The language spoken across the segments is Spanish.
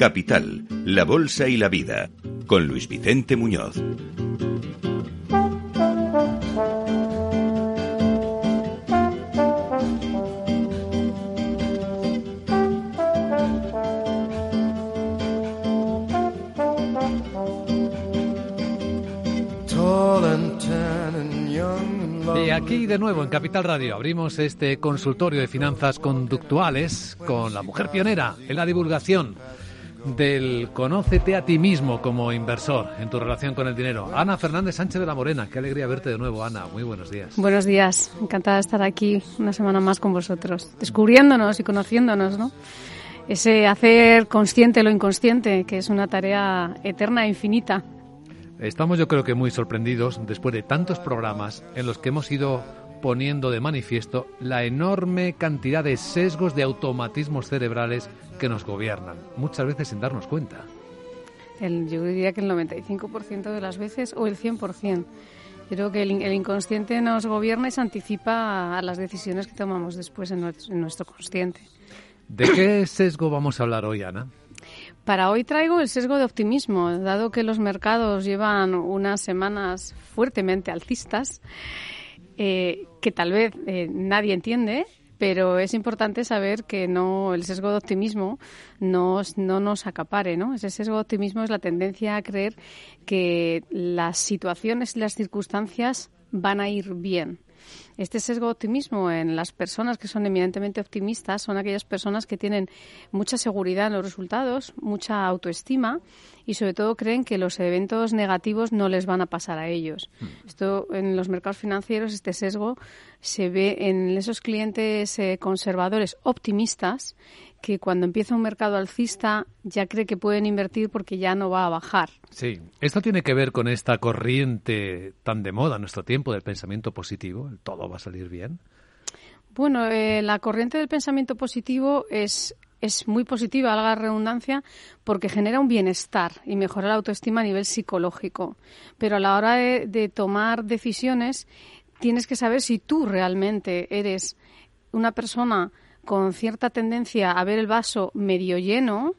Capital, la Bolsa y la Vida, con Luis Vicente Muñoz. Y aquí de nuevo en Capital Radio abrimos este consultorio de finanzas conductuales con la mujer pionera en la divulgación del Conócete a ti mismo como inversor en tu relación con el dinero. Ana Fernández Sánchez de la Morena, qué alegría verte de nuevo, Ana. Muy buenos días. Buenos días, encantada de estar aquí una semana más con vosotros, descubriéndonos y conociéndonos, ¿no? Ese hacer consciente lo inconsciente, que es una tarea eterna e infinita. Estamos yo creo que muy sorprendidos después de tantos programas en los que hemos ido poniendo de manifiesto la enorme cantidad de sesgos de automatismos cerebrales que nos gobiernan, muchas veces sin darnos cuenta. El, yo diría que el 95% de las veces o el 100%. Yo creo que el, el, inconsciente nos gobierna y se anticipa a las decisiones que tomamos después en nuestro, en nuestro consciente. ¿De qué sesgo vamos a hablar hoy, Ana? Para hoy traigo el sesgo de optimismo, dado que los mercados llevan unas semanas fuertemente alcistas, eh, que tal vez eh, nadie entiende, pero es importante saber que no el sesgo de optimismo no, no nos acapare, ¿no? Ese sesgo de optimismo es la tendencia a creer que las situaciones y las circunstancias van a ir bien. Este sesgo de optimismo en las personas que son eminentemente optimistas son aquellas personas que tienen mucha seguridad en los resultados, mucha autoestima y sobre todo creen que los eventos negativos no les van a pasar a ellos. Esto en los mercados financieros, este sesgo se ve en esos clientes eh, conservadores optimistas que cuando empieza un mercado alcista ya cree que pueden invertir porque ya no va a bajar. Sí, esto tiene que ver con esta corriente tan de moda en nuestro tiempo del pensamiento positivo, el todo va a salir bien. Bueno, eh, la corriente del pensamiento positivo es es muy positiva, la redundancia, porque genera un bienestar y mejora la autoestima a nivel psicológico. Pero a la hora de, de tomar decisiones, tienes que saber si tú realmente eres una persona con cierta tendencia a ver el vaso medio lleno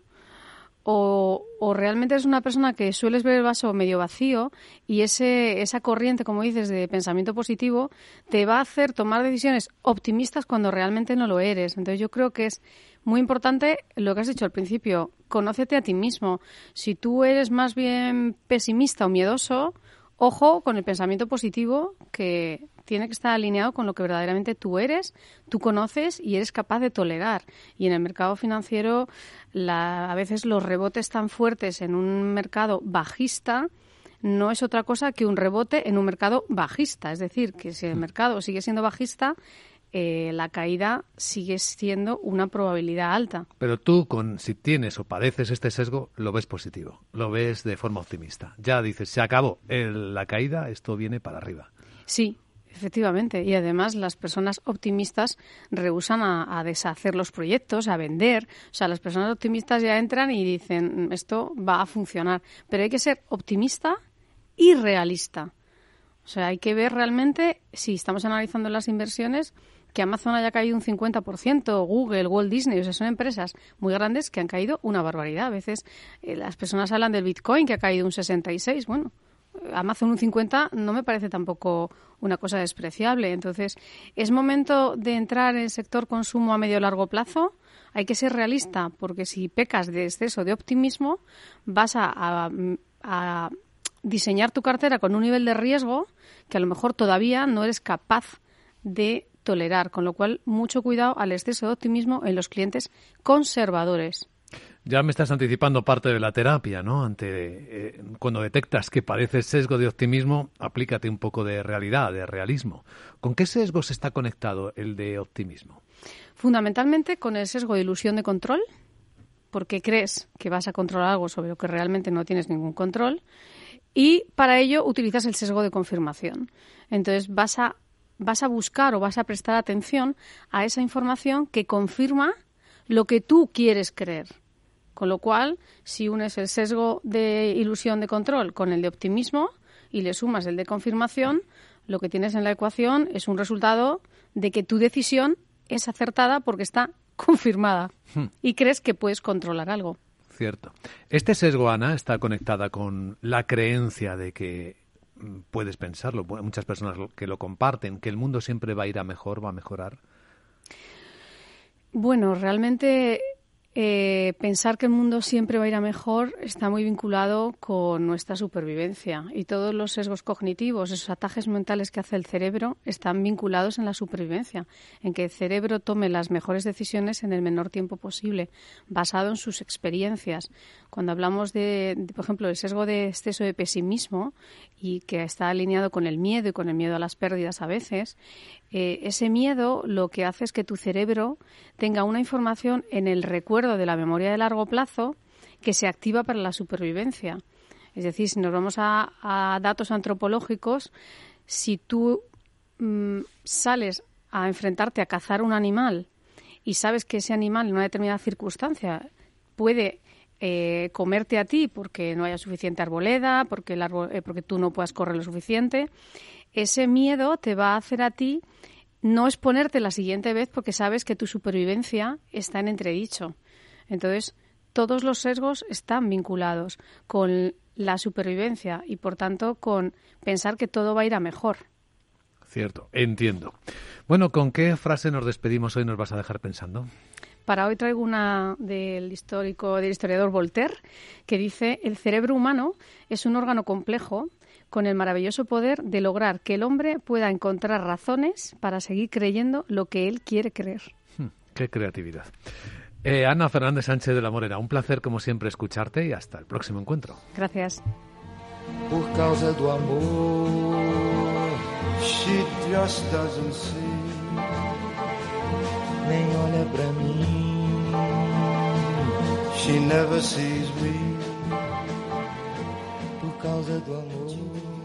o, o, realmente eres una persona que sueles ver el vaso medio vacío y ese, esa corriente, como dices, de pensamiento positivo te va a hacer tomar decisiones optimistas cuando realmente no lo eres. Entonces yo creo que es muy importante lo que has dicho al principio, conócete a ti mismo. Si tú eres más bien pesimista o miedoso, ojo con el pensamiento positivo que tiene que estar alineado con lo que verdaderamente tú eres, tú conoces y eres capaz de tolerar. Y en el mercado financiero, la, a veces los rebotes tan fuertes en un mercado bajista no es otra cosa que un rebote en un mercado bajista. Es decir, que si el mercado sigue siendo bajista, eh, la caída sigue siendo una probabilidad alta. Pero tú, con, si tienes o padeces este sesgo, lo ves positivo, lo ves de forma optimista. Ya dices, se acabó el, la caída, esto viene para arriba. Sí, Efectivamente, y además las personas optimistas rehusan a, a, deshacer los proyectos, a vender. O sea, las personas optimistas ya entran y dicen esto va a funcionar. Pero hay que ser optimista y realista. O sea, hay que ver realmente si estamos analizando las inversiones que Amazon haya caído un 50%, Google, Walt Disney, o sea, son empresas muy grandes que han caído una barbaridad. A veces eh, las personas hablan del Bitcoin que ha caído un 66, bueno, Amazon un 50 no me parece tampoco una cosa despreciable. Entonces, ¿es momento de entrar en el sector consumo a medio largo plazo? Hay que ser realista, porque si pecas de exceso de optimismo, vas a, a, a diseñar tu cartera con un nivel de riesgo que a lo mejor todavía no eres capaz de tolerar, con lo cual mucho cuidado al exceso de optimismo en los clientes conservadores. Ya me estás anticipando parte de la terapia, ¿no? Ante eh, cuando detectas que parece sesgo de optimismo, aplícate un poco de realidad, de realismo. ¿Con qué sesgos está conectado el de optimismo? Fundamentalmente con el sesgo de ilusión de control, porque crees que vas a controlar algo sobre lo que realmente no tienes ningún control, y para ello utilizas el sesgo de confirmación. Entonces vas a vas a buscar o vas a prestar atención a esa información que confirma lo que tú quieres creer. Con lo cual, si unes el sesgo de ilusión de control con el de optimismo y le sumas el de confirmación, lo que tienes en la ecuación es un resultado de que tu decisión es acertada porque está confirmada y crees que puedes controlar algo. Cierto. Este sesgo, Ana, está conectada con la creencia de que puedes pensarlo, muchas personas que lo comparten, que el mundo siempre va a ir a mejor, va a mejorar. Bueno, realmente eh, pensar que el mundo siempre va a ir a mejor está muy vinculado con nuestra supervivencia y todos los sesgos cognitivos, esos atajes mentales que hace el cerebro, están vinculados en la supervivencia, en que el cerebro tome las mejores decisiones en el menor tiempo posible, basado en sus experiencias. Cuando hablamos de, por ejemplo, el sesgo de exceso de pesimismo y que está alineado con el miedo y con el miedo a las pérdidas a veces, eh, ese miedo lo que hace es que tu cerebro tenga una información en el recuerdo de la memoria de largo plazo que se activa para la supervivencia. Es decir, si nos vamos a, datos antropológicos, si tú mm, sales a enfrentarte a cazar un animal y sabes que ese animal en una determinada circunstancia puede eh, comerte a ti porque no haya suficiente arboleda, porque, el eh, porque tú no puedas correr lo suficiente, ese miedo te va a hacer a ti no exponerte la siguiente vez porque sabes que tu supervivencia está en entredicho. Entonces, todos los sesgos están vinculados con la supervivencia y, por tanto, con pensar que todo va a ir a mejor. Cierto, entiendo. Bueno, ¿con qué frase nos despedimos hoy? ¿Nos vas a dejar pensando? Para hoy traigo una del histórico, del historiador Voltaire, que dice el cerebro humano es un órgano complejo con el maravilloso poder de lograr que el hombre pueda encontrar razones para seguir creyendo lo que él quiere creer. Hmm, qué creatividad. Eh, Ana Fernández Sánchez de la Morena, un placer como siempre escucharte y hasta el próximo encuentro. Gracias. Por causa do amor, she just doesn't see, nem olha pra mim, she never sees me. Por causa do amor.